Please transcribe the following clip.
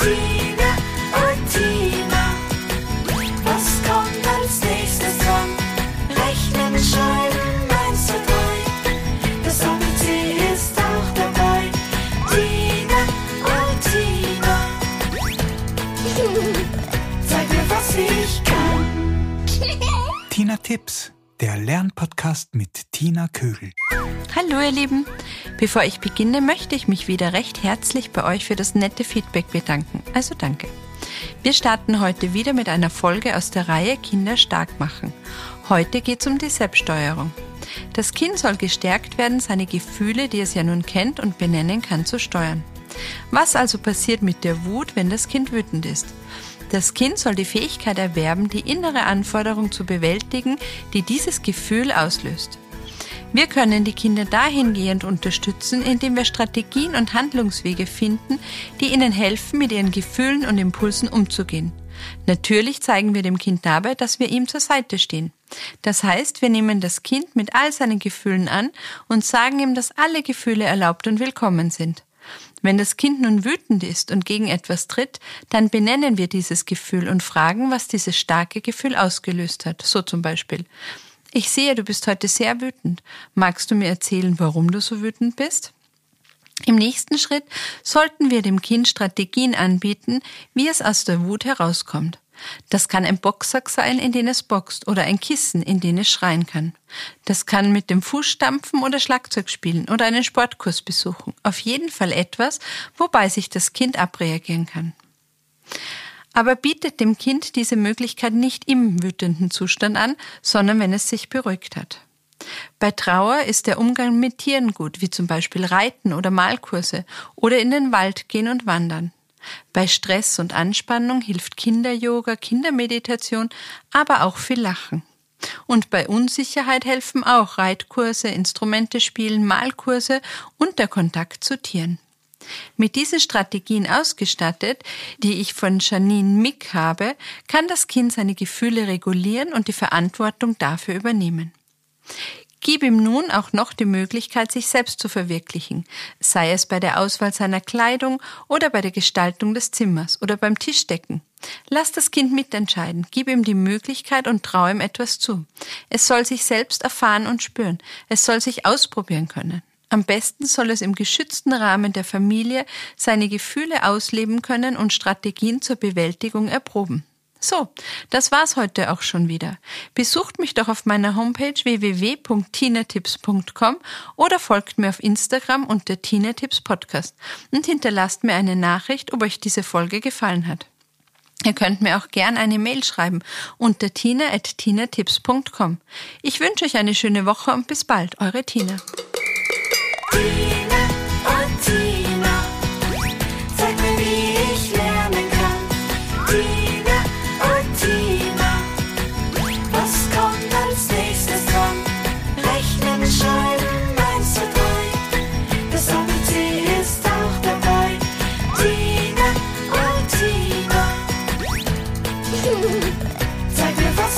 Martina und Tina. Was kommt als nächstes dran? Rechnen, schreiben, eins, zu drei. Das ABC ist auch dabei. Tina und Tina. Zeig mir, was ich kann. Tina Tipps der Lernpodcast mit Tina Kögel. Hallo ihr Lieben, bevor ich beginne, möchte ich mich wieder recht herzlich bei euch für das nette Feedback bedanken. Also danke. Wir starten heute wieder mit einer Folge aus der Reihe Kinder stark machen. Heute geht es um die Selbststeuerung. Das Kind soll gestärkt werden, seine Gefühle, die es ja nun kennt und benennen kann, zu steuern. Was also passiert mit der Wut, wenn das Kind wütend ist? Das Kind soll die Fähigkeit erwerben, die innere Anforderung zu bewältigen, die dieses Gefühl auslöst. Wir können die Kinder dahingehend unterstützen, indem wir Strategien und Handlungswege finden, die ihnen helfen, mit ihren Gefühlen und Impulsen umzugehen. Natürlich zeigen wir dem Kind dabei, dass wir ihm zur Seite stehen. Das heißt, wir nehmen das Kind mit all seinen Gefühlen an und sagen ihm, dass alle Gefühle erlaubt und willkommen sind. Wenn das Kind nun wütend ist und gegen etwas tritt, dann benennen wir dieses Gefühl und fragen, was dieses starke Gefühl ausgelöst hat. So zum Beispiel. Ich sehe, du bist heute sehr wütend. Magst du mir erzählen, warum du so wütend bist? Im nächsten Schritt sollten wir dem Kind Strategien anbieten, wie es aus der Wut herauskommt. Das kann ein Boxsack sein, in den es boxt, oder ein Kissen, in den es schreien kann. Das kann mit dem Fuß stampfen oder Schlagzeug spielen oder einen Sportkurs besuchen. Auf jeden Fall etwas, wobei sich das Kind abreagieren kann. Aber bietet dem Kind diese Möglichkeit nicht im wütenden Zustand an, sondern wenn es sich beruhigt hat. Bei Trauer ist der Umgang mit Tieren gut, wie zum Beispiel Reiten oder Malkurse oder in den Wald gehen und wandern. Bei Stress und Anspannung hilft Kinderyoga, Kindermeditation, aber auch viel Lachen. Und bei Unsicherheit helfen auch Reitkurse, Instrumente spielen, Malkurse und der Kontakt zu Tieren. Mit diesen Strategien ausgestattet, die ich von Janine Mick habe, kann das Kind seine Gefühle regulieren und die Verantwortung dafür übernehmen. Gib ihm nun auch noch die Möglichkeit, sich selbst zu verwirklichen, sei es bei der Auswahl seiner Kleidung oder bei der Gestaltung des Zimmers oder beim Tischdecken. Lass das Kind mitentscheiden, gib ihm die Möglichkeit und trau ihm etwas zu. Es soll sich selbst erfahren und spüren, es soll sich ausprobieren können. Am besten soll es im geschützten Rahmen der Familie seine Gefühle ausleben können und Strategien zur Bewältigung erproben. So, das war's heute auch schon wieder. Besucht mich doch auf meiner Homepage www.tinetips.com oder folgt mir auf Instagram unter Tinetips Podcast und hinterlasst mir eine Nachricht, ob euch diese Folge gefallen hat. Ihr könnt mir auch gern eine Mail schreiben unter tina.tinetips.com. Ich wünsche euch eine schöne Woche und bis bald, eure Tina.